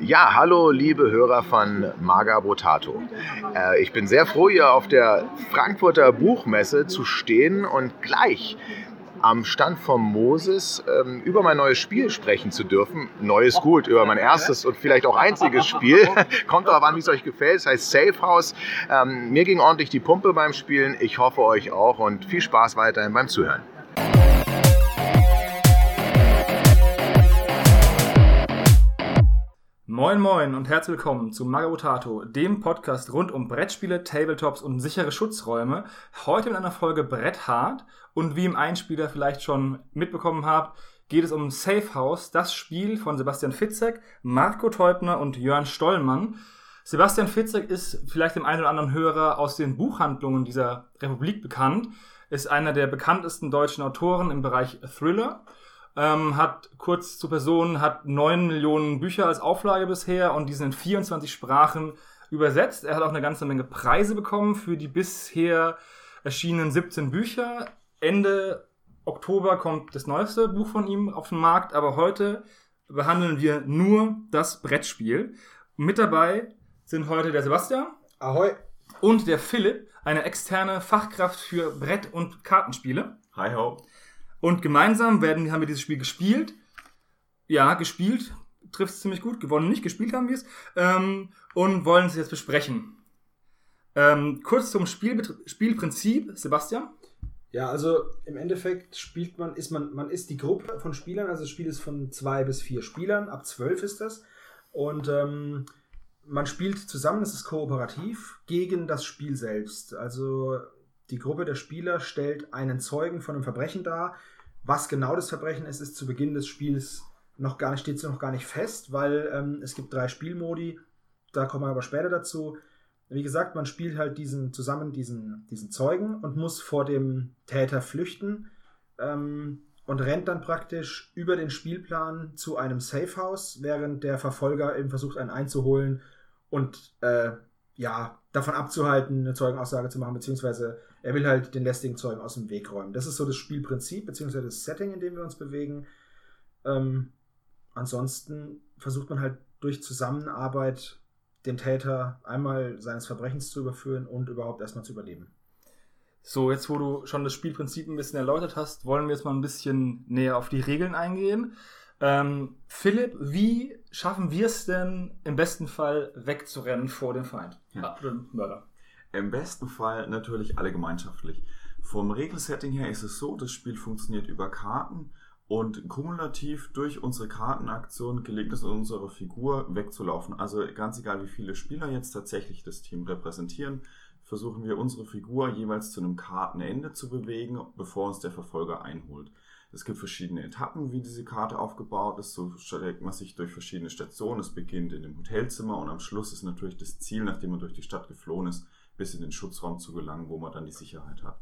Ja, hallo liebe Hörer von Maga Botato. Äh, ich bin sehr froh, hier auf der Frankfurter Buchmesse zu stehen und gleich am Stand von Moses ähm, über mein neues Spiel sprechen zu dürfen. Neues gut, über mein erstes und vielleicht auch einziges Spiel. Kommt darauf an, wie es euch gefällt. Es heißt Safe House. Ähm, mir ging ordentlich die Pumpe beim Spielen. Ich hoffe euch auch und viel Spaß weiterhin beim Zuhören. Moin Moin und herzlich willkommen zu Magabotato, dem Podcast rund um Brettspiele, Tabletops und sichere Schutzräume. Heute mit einer Folge Brett Hard und wie im Einspieler vielleicht schon mitbekommen habt, geht es um Safe House, das Spiel von Sebastian Fitzek, Marco Teubner und Jörn Stollmann. Sebastian Fitzek ist vielleicht dem einen oder anderen Hörer aus den Buchhandlungen dieser Republik bekannt, ist einer der bekanntesten deutschen Autoren im Bereich Thriller ähm, hat kurz zur Person, hat neun Millionen Bücher als Auflage bisher und die sind in 24 Sprachen übersetzt. Er hat auch eine ganze Menge Preise bekommen für die bisher erschienenen 17 Bücher. Ende Oktober kommt das neueste Buch von ihm auf den Markt, aber heute behandeln wir nur das Brettspiel. Mit dabei sind heute der Sebastian. Ahoi. Und der Philipp, eine externe Fachkraft für Brett- und Kartenspiele. Hi ho. Und gemeinsam werden, haben wir dieses Spiel gespielt. Ja, gespielt. Trifft es ziemlich gut. Gewonnen nicht, gespielt haben wir es. Ähm, und wollen es jetzt besprechen. Ähm, kurz zum Spiel, Spielprinzip, Sebastian. Ja, also im Endeffekt spielt man, ist man, man ist die Gruppe von Spielern, also das Spiel ist von zwei bis vier Spielern, ab zwölf ist das. Und ähm, man spielt zusammen, das ist kooperativ, gegen das Spiel selbst. Also die Gruppe der Spieler stellt einen Zeugen von einem Verbrechen dar. Was genau das Verbrechen ist, ist zu Beginn des Spiels noch gar nicht, steht noch gar nicht fest, weil ähm, es gibt drei Spielmodi. Da kommen wir aber später dazu. Wie gesagt, man spielt halt diesen zusammen diesen, diesen Zeugen und muss vor dem Täter flüchten ähm, und rennt dann praktisch über den Spielplan zu einem Safehouse, während der Verfolger eben versucht, einen einzuholen und äh, ja, davon abzuhalten, eine Zeugenaussage zu machen, beziehungsweise er will halt den lästigen Zeugen aus dem Weg räumen. Das ist so das Spielprinzip, beziehungsweise das Setting, in dem wir uns bewegen. Ähm, ansonsten versucht man halt durch Zusammenarbeit den Täter einmal seines Verbrechens zu überführen und überhaupt erstmal zu überleben. So, jetzt wo du schon das Spielprinzip ein bisschen erläutert hast, wollen wir jetzt mal ein bisschen näher auf die Regeln eingehen. Ähm, Philipp, wie schaffen wir es denn im besten Fall wegzurennen vor dem Feind? Ja. Mörder. Im besten Fall natürlich alle gemeinschaftlich. Vom Regelsetting her ist es so, das Spiel funktioniert über Karten und kumulativ durch unsere Kartenaktion gelingt es unserer Figur wegzulaufen. Also ganz egal, wie viele Spieler jetzt tatsächlich das Team repräsentieren, versuchen wir unsere Figur jeweils zu einem Kartenende zu bewegen, bevor uns der Verfolger einholt. Es gibt verschiedene Etappen, wie diese Karte aufgebaut ist. So streckt man sich durch verschiedene Stationen. Es beginnt in dem Hotelzimmer und am Schluss ist natürlich das Ziel, nachdem man durch die Stadt geflohen ist, bis in den Schutzraum zu gelangen, wo man dann die Sicherheit hat.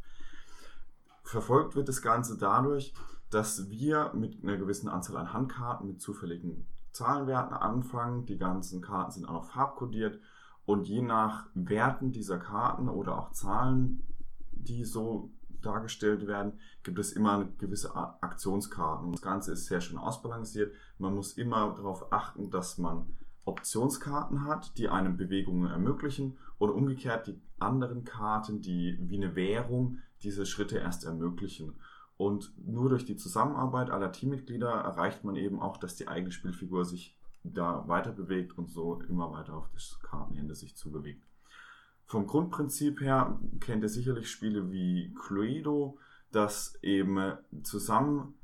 Verfolgt wird das Ganze dadurch, dass wir mit einer gewissen Anzahl an Handkarten mit zufälligen Zahlenwerten anfangen. Die ganzen Karten sind auch noch farbkodiert und je nach Werten dieser Karten oder auch Zahlen, die so dargestellt werden, gibt es immer gewisse Aktionskarten. Das Ganze ist sehr schön ausbalanciert. Man muss immer darauf achten, dass man Optionskarten hat, die einem Bewegungen ermöglichen und umgekehrt die anderen Karten, die wie eine Währung diese Schritte erst ermöglichen. Und nur durch die Zusammenarbeit aller Teammitglieder erreicht man eben auch, dass die eigene Spielfigur sich da weiter bewegt und so immer weiter auf das Kartenende sich zubewegt. Vom Grundprinzip her kennt ihr sicherlich Spiele wie Cluedo, dass eben zusammen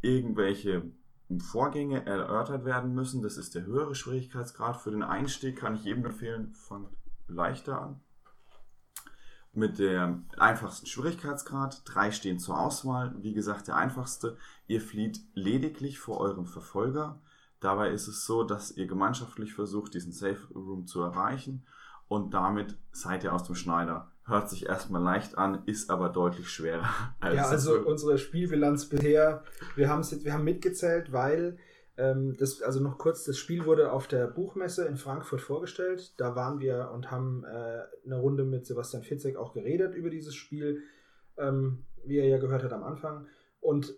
irgendwelche Vorgänge erörtert werden müssen. Das ist der höhere Schwierigkeitsgrad. Für den Einstieg kann ich jedem empfehlen, fangt leichter an. Mit dem einfachsten Schwierigkeitsgrad. Drei stehen zur Auswahl. Wie gesagt, der einfachste. Ihr flieht lediglich vor eurem Verfolger. Dabei ist es so, dass ihr gemeinschaftlich versucht, diesen Safe Room zu erreichen. Und damit seid ihr aus dem Schneider. Hört sich erstmal leicht an, ist aber deutlich schwerer. Als ja, also unsere Spielbilanz bisher, wir haben es wir haben mitgezählt, weil ähm, das, also noch kurz, das Spiel wurde auf der Buchmesse in Frankfurt vorgestellt. Da waren wir und haben äh, eine Runde mit Sebastian Fitzek auch geredet über dieses Spiel, ähm, wie er ja gehört hat am Anfang. Und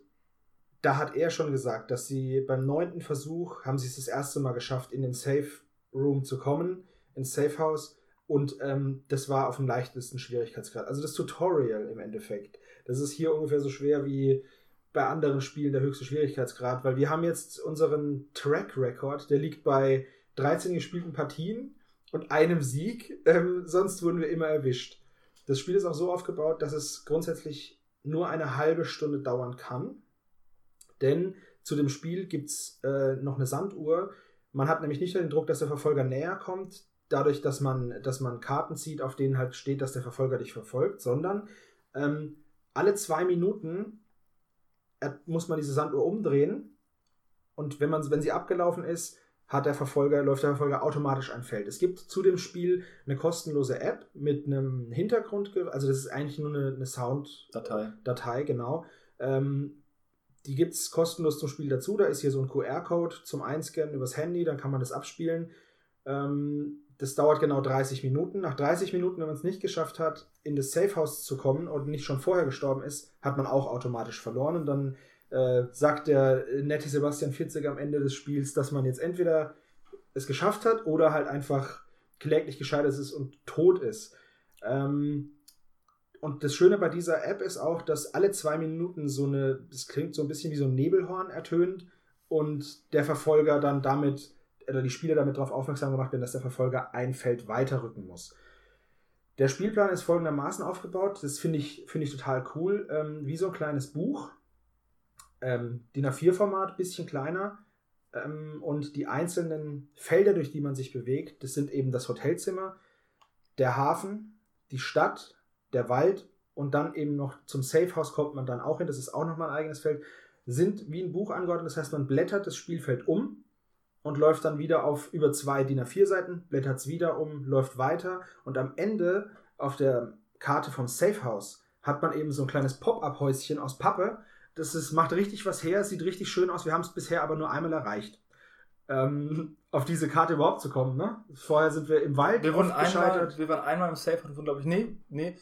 da hat er schon gesagt, dass sie beim neunten Versuch haben sie es das erste Mal geschafft, in den Safe Room zu kommen, ins Safe House. Und ähm, das war auf dem leichtesten Schwierigkeitsgrad. Also das Tutorial im Endeffekt. Das ist hier ungefähr so schwer wie bei anderen Spielen der höchste Schwierigkeitsgrad, weil wir haben jetzt unseren Track Record, der liegt bei 13 gespielten Partien und einem Sieg. Ähm, sonst wurden wir immer erwischt. Das Spiel ist auch so aufgebaut, dass es grundsätzlich nur eine halbe Stunde dauern kann. Denn zu dem Spiel gibt es äh, noch eine Sanduhr. Man hat nämlich nicht den Druck, dass der Verfolger näher kommt, dadurch, dass man, dass man Karten zieht, auf denen halt steht, dass der Verfolger dich verfolgt, sondern ähm, alle zwei Minuten muss man diese Sanduhr umdrehen und wenn, man, wenn sie abgelaufen ist, hat der Verfolger, läuft der Verfolger automatisch ein Feld. Es gibt zu dem Spiel eine kostenlose App mit einem Hintergrund, also das ist eigentlich nur eine, eine Sound-Datei, Datei, genau. Ähm, die gibt es kostenlos zum Spiel dazu. Da ist hier so ein QR-Code zum Einscannen übers Handy, dann kann man das abspielen. Ähm, das dauert genau 30 Minuten. Nach 30 Minuten, wenn man es nicht geschafft hat, in das Safehouse zu kommen und nicht schon vorher gestorben ist, hat man auch automatisch verloren. Und dann äh, sagt der nette Sebastian 40 am Ende des Spiels, dass man jetzt entweder es geschafft hat oder halt einfach kläglich gescheitert ist und tot ist. Ähm, und das Schöne bei dieser App ist auch, dass alle zwei Minuten so eine, das klingt so ein bisschen wie so ein Nebelhorn ertönt und der Verfolger dann damit oder die Spieler damit darauf aufmerksam gemacht werden, dass der Verfolger ein Feld weiterrücken muss. Der Spielplan ist folgendermaßen aufgebaut. Das finde ich, find ich total cool. Ähm, wie so ein kleines Buch. Ähm, DIN A4-Format, bisschen kleiner. Ähm, und die einzelnen Felder, durch die man sich bewegt, das sind eben das Hotelzimmer, der Hafen, die Stadt, der Wald und dann eben noch zum Safehouse kommt man dann auch hin. Das ist auch nochmal ein eigenes Feld. Sind wie ein Buch angeordnet. Das heißt, man blättert das Spielfeld um und läuft dann wieder auf über zwei DIN A4 Seiten, blättert es wieder um, läuft weiter und am Ende auf der Karte vom Safe House hat man eben so ein kleines Pop-up-Häuschen aus Pappe. Das ist, macht richtig was her, sieht richtig schön aus. Wir haben es bisher aber nur einmal erreicht. Ähm, auf diese Karte überhaupt zu kommen. Ne? Vorher sind wir im Wald wir wurden einmal, Wir waren einmal im Safe House, glaube ich, nee, nee.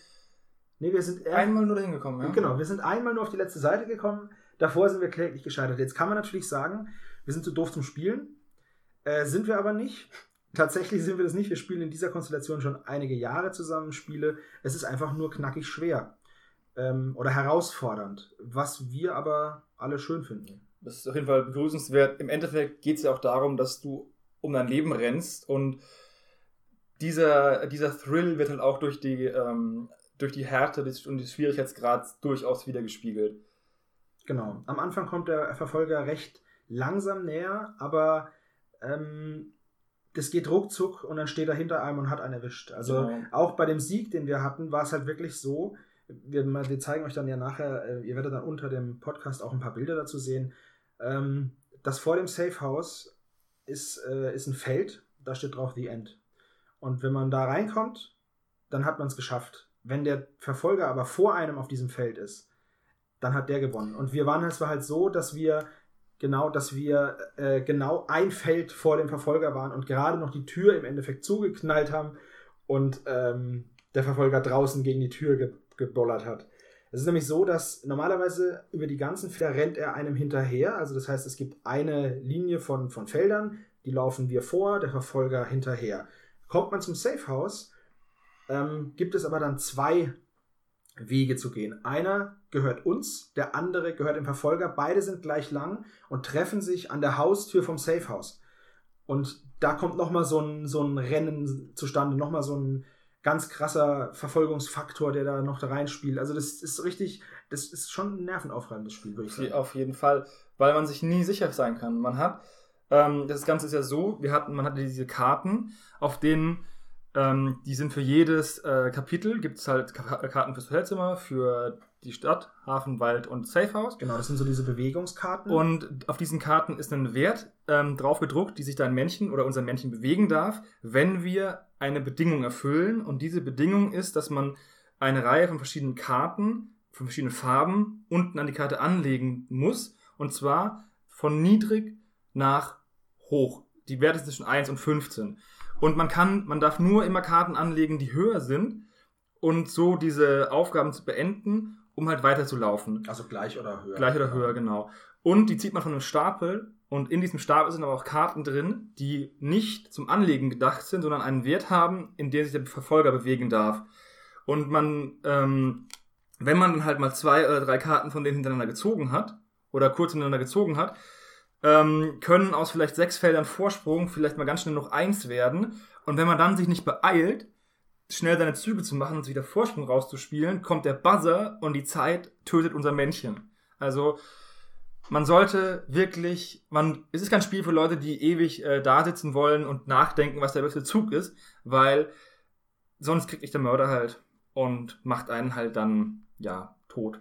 Nee, wir sind einmal nur dahin gekommen. Ja? Genau, wir sind einmal nur auf die letzte Seite gekommen. Davor sind wir kläglich gescheitert. Jetzt kann man natürlich sagen, wir sind zu doof zum Spielen. Äh, sind wir aber nicht. Tatsächlich sind wir das nicht. Wir spielen in dieser Konstellation schon einige Jahre zusammen Spiele. Es ist einfach nur knackig schwer ähm, oder herausfordernd, was wir aber alle schön finden. Das ist auf jeden Fall begrüßenswert. Im Endeffekt geht es ja auch darum, dass du um dein Leben rennst und dieser, dieser Thrill wird halt auch durch die, ähm, durch die Härte und die Schwierigkeitsgrad durchaus wieder gespiegelt. Genau. Am Anfang kommt der Verfolger recht langsam näher, aber ähm, das geht ruckzuck und dann steht er hinter einem und hat einen erwischt. Also genau. auch bei dem Sieg, den wir hatten, war es halt wirklich so. Wir, wir, zeigen euch dann ja nachher, äh, ihr werdet dann unter dem Podcast auch ein paar Bilder dazu sehen. Ähm, das vor dem Safe House ist, äh, ist ein Feld, da steht drauf The End. Und wenn man da reinkommt, dann hat man es geschafft. Wenn der Verfolger aber vor einem auf diesem Feld ist, dann hat der gewonnen. Und wir waren es war halt so, dass wir genau, dass wir äh, genau ein Feld vor dem Verfolger waren und gerade noch die Tür im Endeffekt zugeknallt haben und ähm, der Verfolger draußen gegen die Tür ge gebollert hat. Es ist nämlich so, dass normalerweise über die ganzen Felder rennt er einem hinterher. Also das heißt, es gibt eine Linie von, von Feldern, die laufen wir vor, der Verfolger hinterher. Kommt man zum Safe House, ähm, gibt es aber dann zwei Wege zu gehen. Einer gehört uns, der andere gehört dem Verfolger. Beide sind gleich lang und treffen sich an der Haustür vom Safehouse. Und da kommt nochmal so ein, so ein Rennen zustande, nochmal so ein ganz krasser Verfolgungsfaktor, der da noch da reinspielt. Also das ist richtig, das ist schon ein nervenaufreibendes Spiel, würde ich sagen. Auf jeden Fall, weil man sich nie sicher sein kann. Man hat, ähm, das Ganze ist ja so, wir hatten, man hatte diese Karten, auf denen ähm, die sind für jedes äh, Kapitel, gibt es halt Karten fürs Hotelzimmer, für die Stadt, Hafen, Wald und Safehouse. Genau, das sind so diese Bewegungskarten. Und auf diesen Karten ist ein Wert ähm, drauf gedruckt, die sich dein Männchen oder unser Männchen bewegen darf, wenn wir eine Bedingung erfüllen. Und diese Bedingung ist, dass man eine Reihe von verschiedenen Karten, von verschiedenen Farben unten an die Karte anlegen muss. Und zwar von niedrig nach hoch. Die Werte sind zwischen 1 und 15. Und man kann, man darf nur immer Karten anlegen, die höher sind und so diese Aufgaben zu beenden, um halt weiterzulaufen. Also gleich oder höher. Gleich oder höher, genau. Und die zieht man von einem Stapel und in diesem Stapel sind aber auch Karten drin, die nicht zum Anlegen gedacht sind, sondern einen Wert haben, in dem sich der Verfolger bewegen darf. Und man, ähm, wenn man dann halt mal zwei oder drei Karten von denen hintereinander gezogen hat, oder kurz hintereinander gezogen hat, ähm, können aus vielleicht sechs Feldern Vorsprung vielleicht mal ganz schnell noch eins werden. Und wenn man dann sich nicht beeilt, schnell seine Züge zu machen und wieder Vorsprung rauszuspielen, kommt der Buzzer und die Zeit tötet unser Männchen. Also man sollte wirklich, man, es ist kein Spiel für Leute, die ewig äh, da sitzen wollen und nachdenken, was der beste Zug ist, weil sonst kriegt dich der Mörder halt und macht einen halt dann, ja, tot.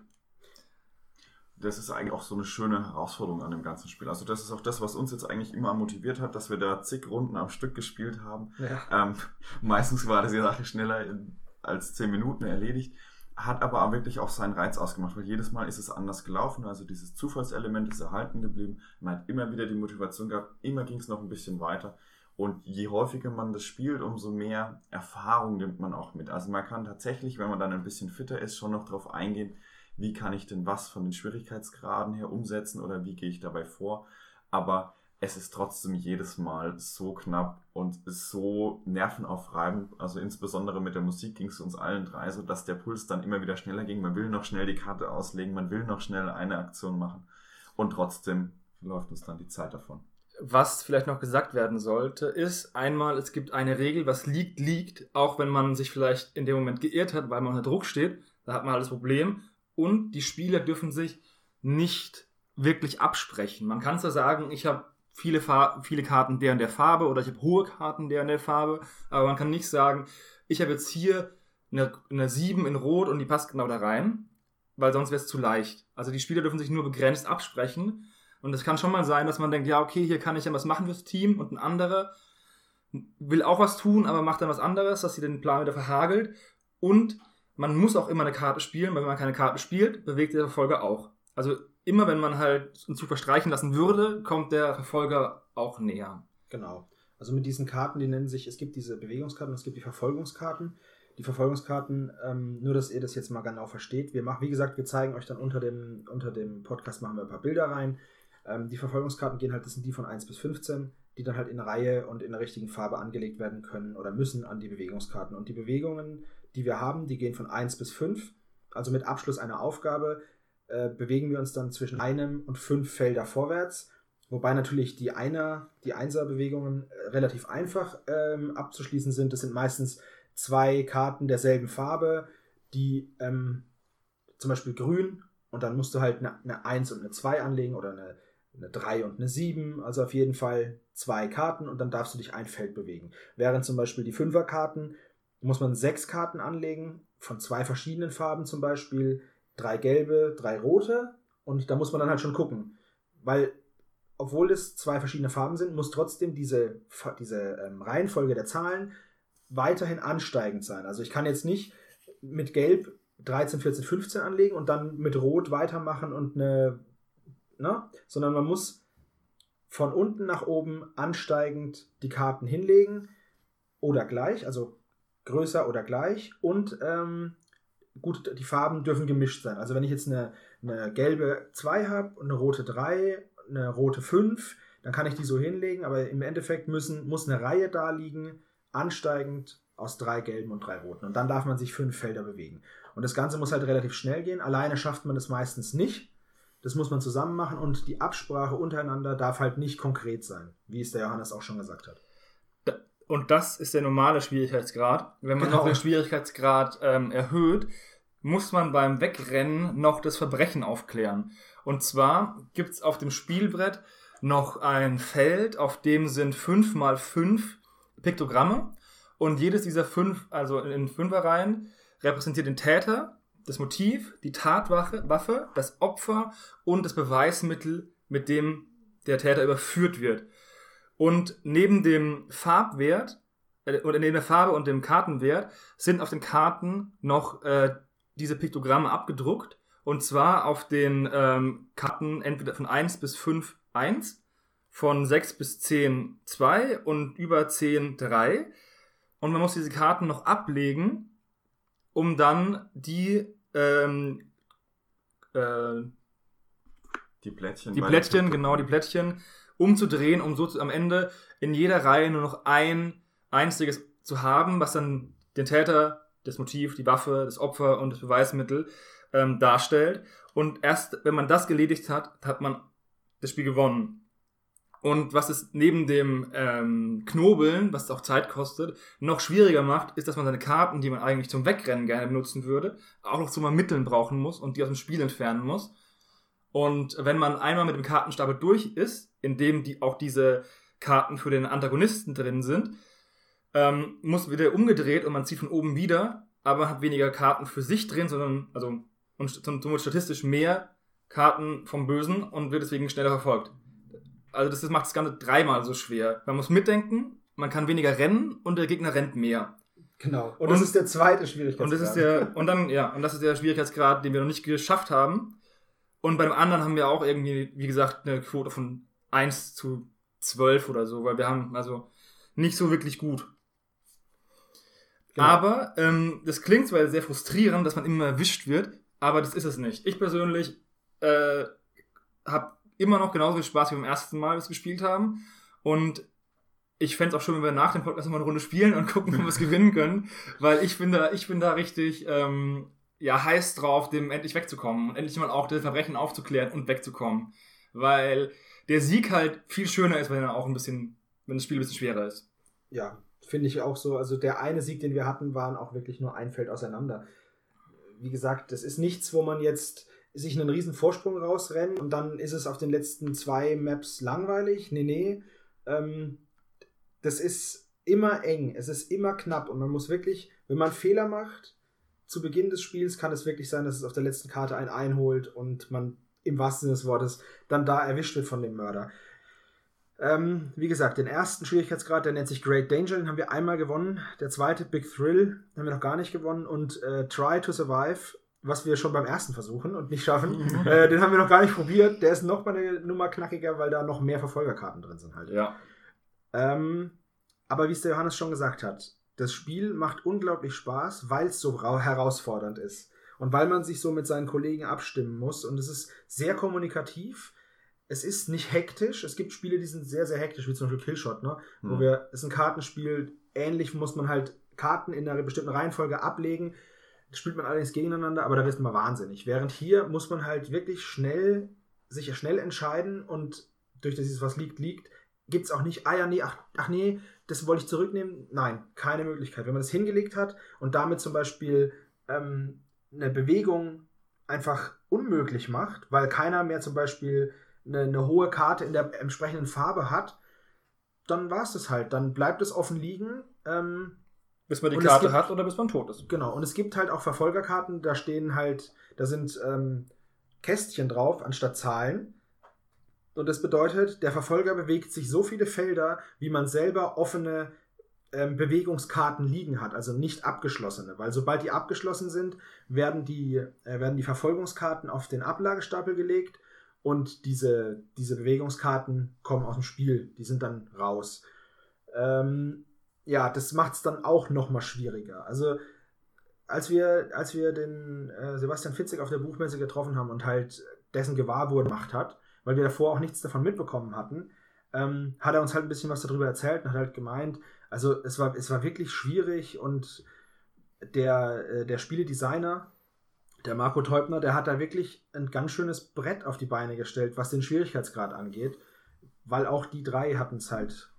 Das ist eigentlich auch so eine schöne Herausforderung an dem ganzen Spiel. Also das ist auch das, was uns jetzt eigentlich immer motiviert hat, dass wir da zig Runden am Stück gespielt haben. Ja. Ähm, meistens war das ja schneller als zehn Minuten erledigt hat aber auch wirklich auch seinen Reiz ausgemacht, weil jedes Mal ist es anders gelaufen. Also dieses Zufallselement ist erhalten geblieben. Man hat immer wieder die Motivation gehabt, immer ging es noch ein bisschen weiter. Und je häufiger man das spielt, umso mehr Erfahrung nimmt man auch mit. Also man kann tatsächlich, wenn man dann ein bisschen fitter ist, schon noch darauf eingehen, wie kann ich denn was von den Schwierigkeitsgraden her umsetzen oder wie gehe ich dabei vor. Aber es ist trotzdem jedes Mal so knapp und so nervenaufreibend. Also insbesondere mit der Musik ging es uns allen drei so, dass der Puls dann immer wieder schneller ging. Man will noch schnell die Karte auslegen, man will noch schnell eine Aktion machen und trotzdem läuft uns dann die Zeit davon. Was vielleicht noch gesagt werden sollte, ist einmal, es gibt eine Regel, was liegt, liegt, auch wenn man sich vielleicht in dem Moment geirrt hat, weil man unter Druck steht, da hat man halt das Problem. Und die Spieler dürfen sich nicht wirklich absprechen. Man kann zwar sagen, ich habe viele, viele Karten der und der Farbe oder ich habe hohe Karten der und der Farbe, aber man kann nicht sagen, ich habe jetzt hier eine, eine 7 in Rot und die passt genau da rein, weil sonst wäre es zu leicht. Also die Spieler dürfen sich nur begrenzt absprechen und es kann schon mal sein, dass man denkt, ja, okay, hier kann ich ja was machen fürs Team und ein anderer will auch was tun, aber macht dann was anderes, dass sie den Plan wieder verhagelt und man muss auch immer eine Karte spielen, weil wenn man keine Karte spielt, bewegt der Verfolger auch. Also immer wenn man halt einen Zug verstreichen lassen würde, kommt der Verfolger auch näher. Genau. Also mit diesen Karten, die nennen sich, es gibt diese Bewegungskarten, es gibt die Verfolgungskarten. Die Verfolgungskarten, ähm, nur dass ihr das jetzt mal genau versteht. Wir machen, wie gesagt, wir zeigen euch dann unter dem, unter dem Podcast machen wir ein paar Bilder rein. Ähm, die Verfolgungskarten gehen halt, das sind die von 1 bis 15, die dann halt in Reihe und in der richtigen Farbe angelegt werden können oder müssen an die Bewegungskarten. Und die Bewegungen, die wir haben, die gehen von 1 bis 5, also mit Abschluss einer Aufgabe äh, bewegen wir uns dann zwischen einem und fünf Felder vorwärts. Wobei natürlich die Einer, die Einser-Bewegungen äh, relativ einfach ähm, abzuschließen sind. Das sind meistens zwei Karten derselben Farbe, die ähm, zum Beispiel grün und dann musst du halt eine, eine 1 und eine 2 anlegen oder eine, eine 3 und eine 7. Also auf jeden Fall zwei Karten und dann darfst du dich ein Feld bewegen. Während zum Beispiel die Fünferkarten muss man sechs Karten anlegen, von zwei verschiedenen Farben zum Beispiel drei gelbe, drei rote und da muss man dann halt schon gucken, weil obwohl es zwei verschiedene Farben sind, muss trotzdem diese, diese ähm, Reihenfolge der Zahlen weiterhin ansteigend sein. Also ich kann jetzt nicht mit Gelb 13, 14, 15 anlegen und dann mit Rot weitermachen und eine, ne? sondern man muss von unten nach oben ansteigend die Karten hinlegen oder gleich, also größer oder gleich und ähm, gut, die Farben dürfen gemischt sein. Also wenn ich jetzt eine, eine gelbe 2 habe eine rote 3, eine rote 5, dann kann ich die so hinlegen, aber im Endeffekt müssen, muss eine Reihe da liegen, ansteigend aus drei gelben und drei roten. Und dann darf man sich fünf Felder bewegen. Und das Ganze muss halt relativ schnell gehen. Alleine schafft man das meistens nicht. Das muss man zusammen machen und die Absprache untereinander darf halt nicht konkret sein, wie es der Johannes auch schon gesagt hat. Und das ist der normale Schwierigkeitsgrad. Wenn man genau. noch den Schwierigkeitsgrad ähm, erhöht, muss man beim Wegrennen noch das Verbrechen aufklären. Und zwar gibt's auf dem Spielbrett noch ein Feld, auf dem sind fünf mal fünf Piktogramme. Und jedes dieser fünf, also in Fünferreihen, repräsentiert den Täter, das Motiv, die Tatwaffe, das Opfer und das Beweismittel, mit dem der Täter überführt wird. Und neben dem Farbwert, äh, oder neben der Farbe und dem Kartenwert, sind auf den Karten noch äh, diese Piktogramme abgedruckt. Und zwar auf den ähm, Karten entweder von 1 bis 5 1, von 6 bis 10 2 und über 10 3. Und man muss diese Karten noch ablegen, um dann die ähm, äh, Die Plättchen. die Plättchen, genau, die Plättchen umzudrehen, um so zu, am Ende in jeder Reihe nur noch ein einziges zu haben, was dann den Täter, das Motiv, die Waffe, das Opfer und das Beweismittel ähm, darstellt. Und erst wenn man das geledigt hat, hat man das Spiel gewonnen. Und was es neben dem ähm, Knobeln, was auch Zeit kostet, noch schwieriger macht, ist, dass man seine Karten, die man eigentlich zum Wegrennen gerne benutzen würde, auch noch zum Ermitteln brauchen muss und die aus dem Spiel entfernen muss. Und wenn man einmal mit dem Kartenstapel durch ist, in dem die, auch diese Karten für den Antagonisten drin sind, ähm, muss wieder umgedreht und man zieht von oben wieder, aber man hat weniger Karten für sich drin, sondern also und somit statistisch mehr Karten vom Bösen und wird deswegen schneller verfolgt. Also das, das macht das Ganze dreimal so schwer. Man muss mitdenken, man kann weniger rennen und der Gegner rennt mehr. Genau. Und, Und- das ist der zweite Schwierigkeitsgrad. Und das ist der, und dann, ja, und das ist der Schwierigkeitsgrad, den wir noch nicht geschafft haben. Und beim anderen haben wir auch irgendwie, wie gesagt, eine Quote von 1 zu 12 oder so, weil wir haben also nicht so wirklich gut. Genau. Aber ähm, das klingt zwar sehr frustrierend, dass man immer erwischt wird, aber das ist es nicht. Ich persönlich äh, habe immer noch genauso viel Spaß wie beim ersten Mal, als wir es gespielt haben. Und ich fände es auch schön, wenn wir nach dem Podcast nochmal eine Runde spielen und gucken, ob wir es gewinnen können. Weil ich bin da, ich bin da richtig ähm, ja, heiß drauf, dem endlich wegzukommen und endlich mal auch das Verbrechen aufzuklären und wegzukommen. Weil der Sieg halt viel schöner ist, wenn er auch ein bisschen, wenn das Spiel ein bisschen schwerer ist. Ja, finde ich auch so. Also der eine Sieg, den wir hatten, waren auch wirklich nur ein Feld auseinander. Wie gesagt, das ist nichts, wo man jetzt sich einen riesen Vorsprung rausrennt und dann ist es auf den letzten zwei Maps langweilig. Nee, nee. Ähm, das ist immer eng, es ist immer knapp und man muss wirklich, wenn man Fehler macht, zu Beginn des Spiels kann es wirklich sein, dass es auf der letzten Karte einen einholt und man im wahrsten Sinne des Wortes dann da erwischt wird von dem Mörder. Ähm, wie gesagt, den ersten Schwierigkeitsgrad, der nennt sich Great Danger, den haben wir einmal gewonnen. Der zweite, Big Thrill, haben wir noch gar nicht gewonnen. Und äh, Try to Survive, was wir schon beim ersten versuchen und nicht schaffen, äh, den haben wir noch gar nicht probiert. Der ist noch mal eine Nummer knackiger, weil da noch mehr Verfolgerkarten drin sind halt. Ja. Ähm, aber wie es der Johannes schon gesagt hat, das Spiel macht unglaublich Spaß, weil es so ra- herausfordernd ist. Und weil man sich so mit seinen Kollegen abstimmen muss. Und es ist sehr kommunikativ. Es ist nicht hektisch. Es gibt Spiele, die sind sehr, sehr hektisch, wie zum Beispiel Killshot, ne? Wo Hm. wir, es ist ein Kartenspiel, ähnlich muss man halt Karten in einer bestimmten Reihenfolge ablegen. Das spielt man allerdings gegeneinander, aber da wird man wahnsinnig. Während hier muss man halt wirklich schnell, sich schnell entscheiden und durch das, dieses was liegt, liegt, gibt es auch nicht, ah ja, nee, ach, ach nee, das wollte ich zurücknehmen. Nein, keine Möglichkeit. Wenn man das hingelegt hat und damit zum Beispiel ähm, eine Bewegung einfach unmöglich macht, weil keiner mehr zum Beispiel eine, eine hohe Karte in der entsprechenden Farbe hat, dann war es das halt. Dann bleibt es offen liegen. Ähm, Bis man die Karte gibt- hat oder bis man tot ist. Genau, und es gibt halt auch Verfolgerkarten, da stehen halt, da sind ähm, Kästchen drauf anstatt Zahlen. Und das bedeutet, der Verfolger bewegt sich so viele Felder, wie man selber offene ähm, Bewegungskarten liegen hat, also nicht abgeschlossene. Weil sobald die abgeschlossen sind, werden die, äh, werden die Verfolgungskarten auf den Ablagestapel gelegt und diese, diese Bewegungskarten kommen aus dem Spiel. Die sind dann raus. Ähm, ja, das macht es dann auch noch mal schwieriger. Also als wir, als wir den äh, Sebastian Fitzek auf der Buchmesse getroffen haben und halt dessen Gewahrwurden gemacht hat, weil wir davor auch nichts davon mitbekommen hatten, ähm, hat er uns halt ein bisschen was darüber erzählt und hat halt gemeint, also es war, es war wirklich schwierig und der, äh, der Spieledesigner, der Marco Teubner, der hat da wirklich ein ganz schönes Brett auf die Beine gestellt, was den Schwierigkeitsgrad angeht, weil auch die drei hatten es halt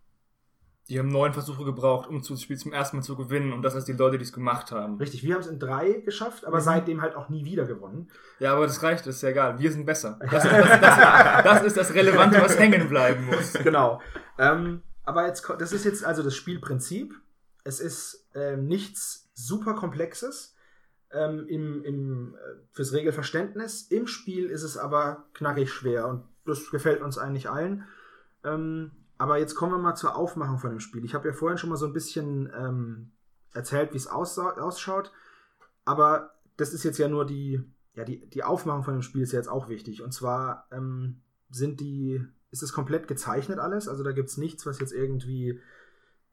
Die haben neun Versuche gebraucht, um das Spiel zum ersten Mal zu gewinnen. Und das ist die Leute, die es gemacht haben. Richtig, wir haben es in drei geschafft, aber Mhm. seitdem halt auch nie wieder gewonnen. Ja, aber das reicht, das ist ja egal. Wir sind besser. Das, ist das, das, das ist das Relevante, was hängen bleiben muss. genau. Ähm, aber jetzt, das ist jetzt also das Spielprinzip. Es ist ähm, nichts super Komplexes ähm, im, im, äh, fürs Regelverständnis. Im Spiel ist es aber knackig schwer und das gefällt uns eigentlich allen. Ähm, aber jetzt kommen wir mal zur Aufmachung von dem Spiel. Ich habe ja vorhin schon mal so ein bisschen ähm, erzählt, wie es ausschaut. Aber das ist jetzt ja nur die, ja, die, die Aufmachung von dem Spiel ist ja jetzt auch wichtig. Und zwar ähm, sind die, ist es komplett gezeichnet alles. Also da gibt es nichts, was jetzt irgendwie,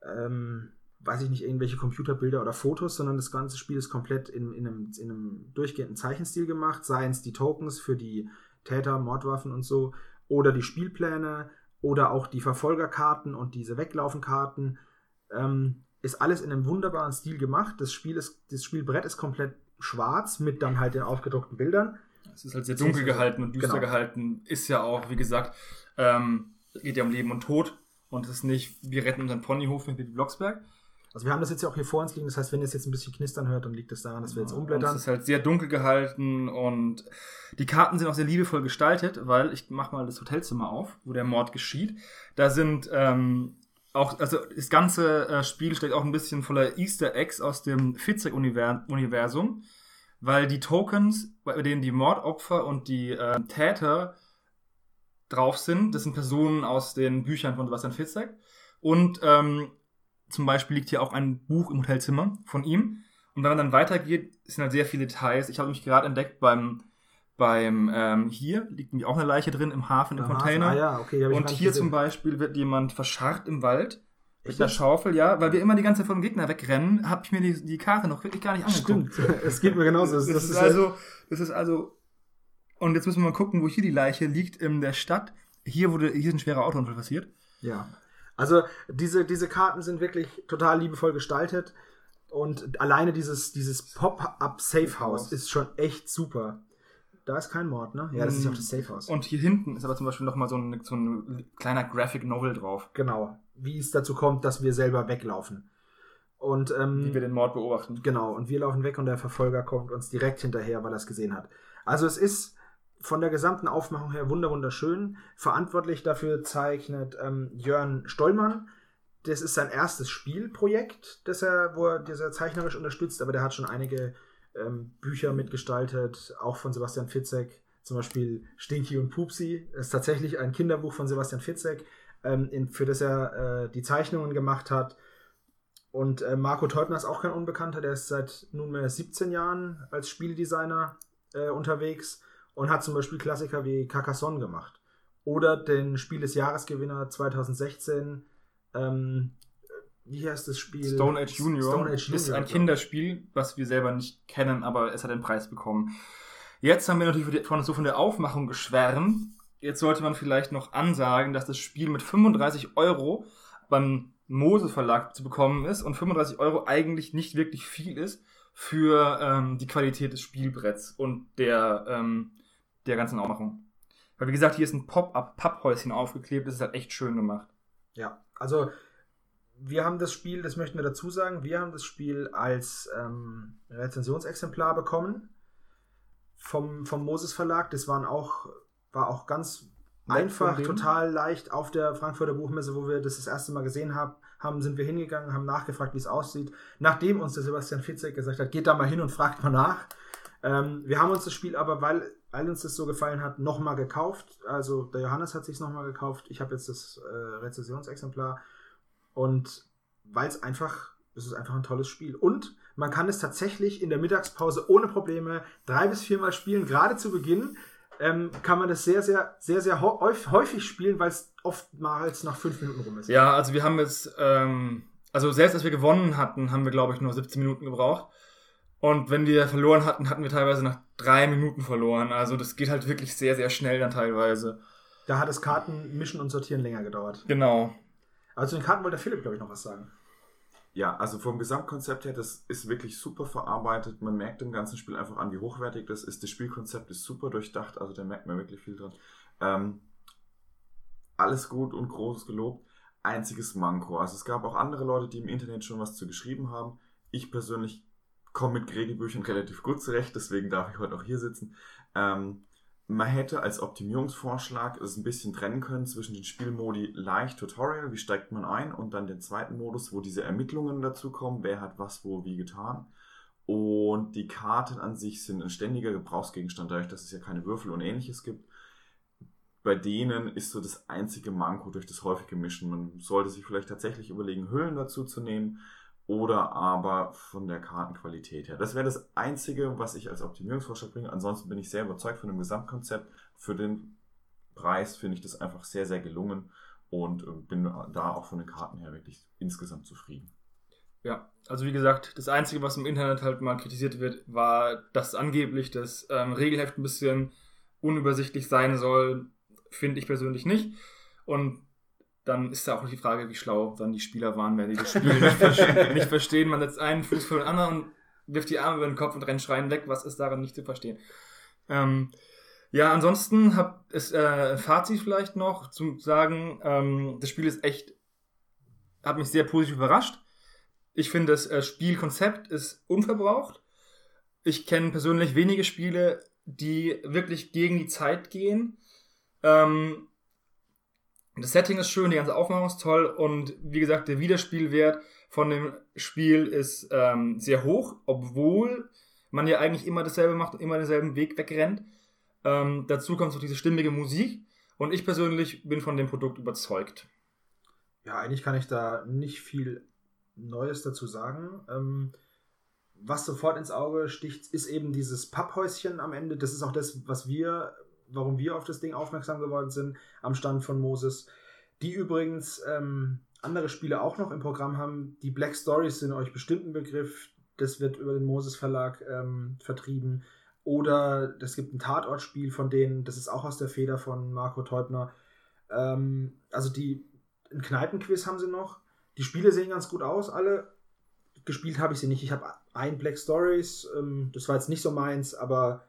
ähm, weiß ich nicht, irgendwelche Computerbilder oder Fotos, sondern das ganze Spiel ist komplett in, in, einem, in einem durchgehenden Zeichenstil gemacht. Seien es die Tokens für die Täter, Mordwaffen und so, oder die Spielpläne, oder auch die Verfolgerkarten und diese Weglaufenkarten. Ähm, ist alles in einem wunderbaren Stil gemacht. Das, Spiel ist, das Spielbrett ist komplett schwarz mit dann halt den aufgedruckten Bildern. Es ist halt sehr dunkel gehalten und düster genau. gehalten. Ist ja auch, wie gesagt, ähm, geht ja um Leben und Tod. Und es ist nicht, wir retten unseren Ponyhof mit Bibi Blocksberg. Also wir haben das jetzt ja auch hier vor uns liegen. Das heißt, wenn ihr es jetzt ein bisschen knistern hört, dann liegt es das daran, dass wir jetzt umblättern. es ist halt sehr dunkel gehalten und die Karten sind auch sehr liebevoll gestaltet, weil ich mach mal das Hotelzimmer auf, wo der Mord geschieht. Da sind ähm, auch, also das ganze äh, Spiel steckt auch ein bisschen voller Easter Eggs aus dem Fitzek-Universum, weil die Tokens, bei denen die Mordopfer und die äh, Täter drauf sind, das sind Personen aus den Büchern von Sebastian Fitzek. Und ähm, zum Beispiel liegt hier auch ein Buch im Hotelzimmer von ihm. Und wenn man dann weitergeht, sind halt sehr viele Details. Ich habe mich gerade entdeckt beim beim ähm, hier liegt nämlich auch eine Leiche drin im Hafen, im Aha, Container. Ah, ja, okay, und hier gesehen. zum Beispiel wird jemand verscharrt im Wald mit einer Schaufel, ja, weil wir immer die ganze Zeit vom Gegner wegrennen, habe ich mir die, die Karte noch wirklich gar nicht angeguckt. Stimmt, es geht mir genauso. Das, das, ist, ist also, das ist also, und jetzt müssen wir mal gucken, wo hier die Leiche liegt in der Stadt. Hier wurde, hier ist ein schwerer Autounfall passiert. Ja. Also diese, diese Karten sind wirklich total liebevoll gestaltet. Und alleine dieses, dieses Pop-up Safe House ist schon echt super. Da ist kein Mord, ne? Ja, das ist ja auch das Safe House. Und hier hinten ist aber zum Beispiel nochmal so ein, so ein kleiner Graphic Novel drauf. Genau. Wie es dazu kommt, dass wir selber weglaufen. Und, ähm, Wie wir den Mord beobachten. Genau. Und wir laufen weg und der Verfolger kommt uns direkt hinterher, weil er es gesehen hat. Also es ist von der gesamten Aufmachung her wunderschön. Verantwortlich dafür zeichnet ähm, Jörn Stollmann. Das ist sein erstes Spielprojekt, das er, wo er, das er zeichnerisch unterstützt, aber der hat schon einige ähm, Bücher mitgestaltet, auch von Sebastian Fitzek, zum Beispiel Stinky und Pupsi. Das ist tatsächlich ein Kinderbuch von Sebastian Fitzek, ähm, in, für das er äh, die Zeichnungen gemacht hat. Und äh, Marco Teubner ist auch kein Unbekannter, der ist seit nunmehr 17 Jahren als Spieldesigner äh, unterwegs und hat zum Beispiel Klassiker wie Carcassonne gemacht. Oder den Spiel des Jahresgewinner 2016, ähm, wie heißt das Spiel? Stone Age Junior. Stone Age Junior ist ein Kinderspiel, was wir selber nicht kennen, aber es hat einen Preis bekommen. Jetzt haben wir natürlich von, so von der Aufmachung geschwärmt. Jetzt sollte man vielleicht noch ansagen, dass das Spiel mit 35 Euro beim Mose Verlag zu bekommen ist und 35 Euro eigentlich nicht wirklich viel ist für ähm, die Qualität des Spielbretts und der, ähm, der ganzen Aufmachung. Weil wie gesagt, hier ist ein Pop-up-Papphäuschen aufgeklebt, das ist halt echt schön gemacht. Ja, also wir haben das Spiel, das möchten wir dazu sagen, wir haben das Spiel als ähm, Rezensionsexemplar bekommen vom, vom Moses Verlag. Das waren auch, war auch ganz einfach, total leicht auf der Frankfurter Buchmesse, wo wir das das erste Mal gesehen haben, haben sind wir hingegangen, haben nachgefragt, wie es aussieht. Nachdem uns der Sebastian Fitzek gesagt hat, geht da mal hin und fragt mal nach. Ähm, wir haben uns das Spiel aber, weil, weil uns das so gefallen hat, nochmal gekauft. Also der Johannes hat sich nochmal gekauft. Ich habe jetzt das äh, Rezensionsexemplar und weil es einfach, es ist einfach ein tolles Spiel. Und man kann es tatsächlich in der Mittagspause ohne Probleme drei bis viermal spielen. Gerade zu Beginn ähm, kann man das sehr, sehr, sehr, sehr häufig spielen, weil es oftmals nach fünf Minuten rum ist. Ja, also wir haben jetzt, ähm, also selbst als wir gewonnen hatten, haben wir, glaube ich, nur 17 Minuten gebraucht. Und wenn wir verloren hatten, hatten wir teilweise nach drei Minuten verloren. Also das geht halt wirklich sehr, sehr schnell dann teilweise. Da hat das Karten mischen und sortieren länger gedauert. Genau. Also den Karten wollte der Philipp, glaube ich, noch was sagen. Ja, also vom Gesamtkonzept her, das ist wirklich super verarbeitet. Man merkt im ganzen Spiel einfach an, wie hochwertig das ist. Das Spielkonzept ist super durchdacht, also da merkt man wirklich viel dran. Ähm, alles gut und groß gelobt. Einziges Manko. Also es gab auch andere Leute, die im Internet schon was zu geschrieben haben. Ich persönlich komme mit Gregi-Büchern relativ gut zurecht, deswegen darf ich heute auch hier sitzen. Ähm, man hätte als Optimierungsvorschlag es ein bisschen trennen können zwischen den Spielmodi leicht Tutorial, wie steigt man ein, und dann den zweiten Modus, wo diese Ermittlungen dazu kommen, wer hat was wo wie getan. Und die Karten an sich sind ein ständiger Gebrauchsgegenstand, dadurch, dass es ja keine Würfel und ähnliches gibt. Bei denen ist so das einzige Manko durch das häufige Mischen. Man sollte sich vielleicht tatsächlich überlegen, Hüllen dazu zu nehmen oder aber von der Kartenqualität her. Das wäre das Einzige, was ich als Optimierungsvorschlag bringe. Ansonsten bin ich sehr überzeugt von dem Gesamtkonzept. Für den Preis finde ich das einfach sehr, sehr gelungen und äh, bin da auch von den Karten her wirklich insgesamt zufrieden. Ja, also wie gesagt, das Einzige, was im Internet halt mal kritisiert wird, war, dass angeblich das ähm, Regelheft ein bisschen unübersichtlich sein soll, finde ich persönlich nicht. Und dann ist da auch noch die Frage, wie schlau dann die Spieler waren, wenn die das Spiel nicht, ver nicht verstehen. Man setzt einen Fuß vor den anderen und wirft die Arme über den Kopf und rennt schreien weg. Was ist daran nicht zu verstehen? Ähm, ja, ansonsten hab es äh, Fazit vielleicht noch zu sagen, ähm, das Spiel ist echt, hat mich sehr positiv überrascht. Ich finde, das äh, Spielkonzept ist unverbraucht. Ich kenne persönlich wenige Spiele, die wirklich gegen die Zeit gehen. Ähm, das Setting ist schön, die ganze Aufmachung ist toll und wie gesagt, der Wiederspielwert von dem Spiel ist ähm, sehr hoch, obwohl man ja eigentlich immer dasselbe macht und immer denselben Weg wegrennt. Ähm, dazu kommt noch diese stimmige Musik und ich persönlich bin von dem Produkt überzeugt. Ja, eigentlich kann ich da nicht viel Neues dazu sagen. Ähm, was sofort ins Auge sticht, ist eben dieses Papphäuschen am Ende. Das ist auch das, was wir, warum wir auf das Ding aufmerksam geworden sind, am Stand von Moses. Die übrigens ähm, andere Spiele auch noch im Programm haben. Die Black Stories sind euch bestimmt ein Begriff. Das wird über den Moses Verlag ähm, vertrieben. Oder es gibt ein Tatortspiel von denen, das ist auch aus der Feder von Marco Teubner. Ähm, also die, ein Kneipenquiz haben sie noch. Die Spiele sehen ganz gut aus, alle. Gespielt habe ich sie nicht. Ich habe ein Black Stories, ähm, das war jetzt nicht so meins, aber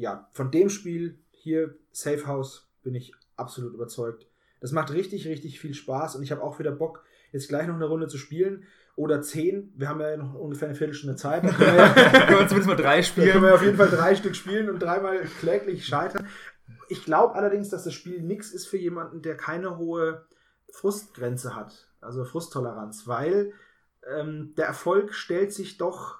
ja, von dem Spiel hier, Safe House, bin ich absolut überzeugt. Das macht richtig, richtig viel Spaß und ich habe auch wieder Bock, jetzt gleich noch eine Runde zu spielen. Oder zehn. Wir haben ja noch ungefähr eine Viertelstunde Zeit. Da können wir, können wir zumindest mal drei spielen. Da können wir auf jeden Fall drei Stück spielen und dreimal kläglich scheitern. Ich glaube allerdings, dass das Spiel nichts ist für jemanden, der keine hohe Frustgrenze hat. Also Frusttoleranz. Weil ähm, der Erfolg stellt sich doch,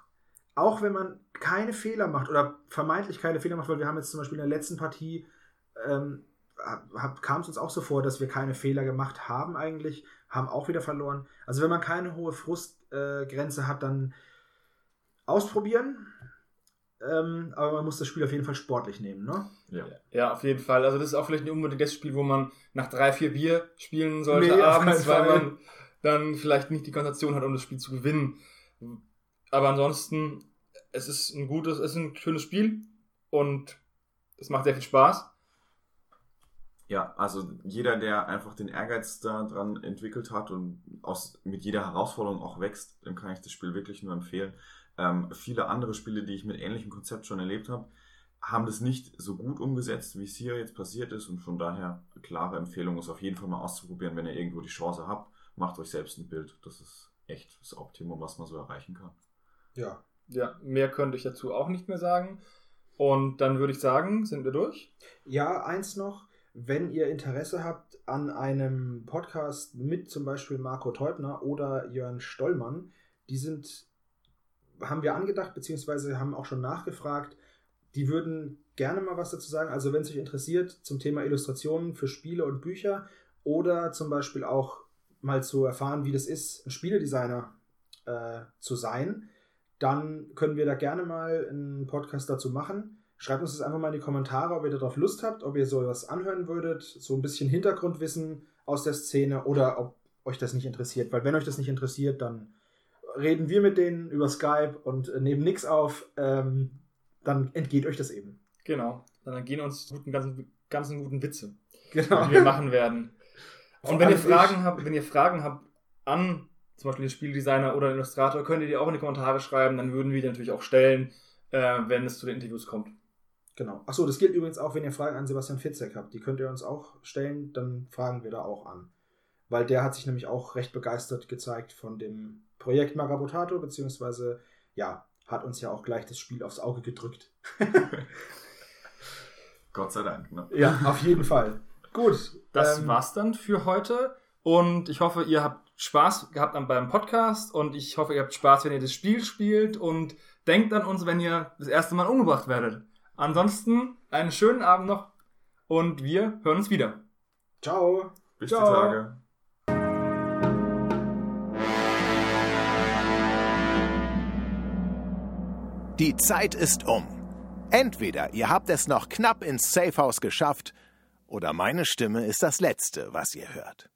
auch wenn man keine Fehler macht oder vermeintlich keine Fehler macht, weil wir haben jetzt zum Beispiel in der letzten Partie ähm, kam es uns auch so vor, dass wir keine Fehler gemacht haben eigentlich, haben auch wieder verloren. Also wenn man keine hohe Frustgrenze äh, hat, dann ausprobieren. Ähm, aber man muss das Spiel auf jeden Fall sportlich nehmen, ne? Ja. ja, auf jeden Fall. Also das ist auch vielleicht nicht unbedingt das Spiel, wo man nach drei, vier Bier spielen sollte nee, abends, weil man dann vielleicht nicht die Konzentration hat, um das Spiel zu gewinnen. Aber ansonsten, es ist ein gutes, es ist ein schönes Spiel und es macht sehr viel Spaß. Ja, also jeder, der einfach den Ehrgeiz daran entwickelt hat und aus, mit jeder Herausforderung auch wächst, dem kann ich das Spiel wirklich nur empfehlen. Ähm, viele andere Spiele, die ich mit ähnlichem Konzept schon erlebt habe, haben das nicht so gut umgesetzt, wie es hier jetzt passiert ist. Und von daher klare Empfehlung, es auf jeden Fall mal auszuprobieren, wenn ihr irgendwo die Chance habt. Macht euch selbst ein Bild. Das ist echt das Optimum, was man so erreichen kann. Ja. Ja, mehr könnte ich dazu auch nicht mehr sagen. Und dann würde ich sagen, sind wir durch? Ja, eins noch wenn ihr Interesse habt an einem Podcast mit zum Beispiel Marco Teubner oder Jörn Stollmann, die sind, haben wir angedacht, beziehungsweise haben auch schon nachgefragt, die würden gerne mal was dazu sagen. Also wenn es euch interessiert zum Thema Illustrationen für Spiele und Bücher oder zum Beispiel auch mal zu erfahren, wie das ist, ein Spieledesigner äh, zu sein, dann können wir da gerne mal einen Podcast dazu machen. Schreibt uns das einfach mal in die Kommentare, ob ihr darauf Lust habt, ob ihr sowas anhören würdet, so ein bisschen Hintergrundwissen aus der Szene oder ob euch das nicht interessiert. Weil wenn euch das nicht interessiert, dann reden wir mit denen über Skype und nehmen nichts auf, ähm, dann entgeht euch das eben. Genau, dann gehen uns die ganzen, ganzen guten Witze, genau. die wir machen werden. Und wenn ihr Fragen habt, wenn ihr Fragen habt an zum Beispiel den Spieldesigner oder den Illustrator, könnt ihr die auch in die Kommentare schreiben, dann würden wir die natürlich auch stellen, äh, wenn es zu den Interviews kommt. Genau. Achso, das gilt übrigens auch, wenn ihr Fragen an Sebastian Fitzek habt. Die könnt ihr uns auch stellen, dann fragen wir da auch an. Weil der hat sich nämlich auch recht begeistert gezeigt von dem Projekt Magabotato, beziehungsweise, ja, hat uns ja auch gleich das Spiel aufs Auge gedrückt. Gott sei Dank. Ne? Ja, auf jeden Fall. Gut. Das ähm, war's dann für heute. Und ich hoffe, ihr habt Spaß gehabt beim Podcast. Und ich hoffe, ihr habt Spaß, wenn ihr das Spiel spielt. Und denkt an uns, wenn ihr das erste Mal umgebracht werdet. Ansonsten einen schönen Abend noch und wir hören uns wieder. Ciao. Bis Ciao. die Tage. Die Zeit ist um. Entweder ihr habt es noch knapp ins Safehouse geschafft, oder meine Stimme ist das Letzte, was ihr hört.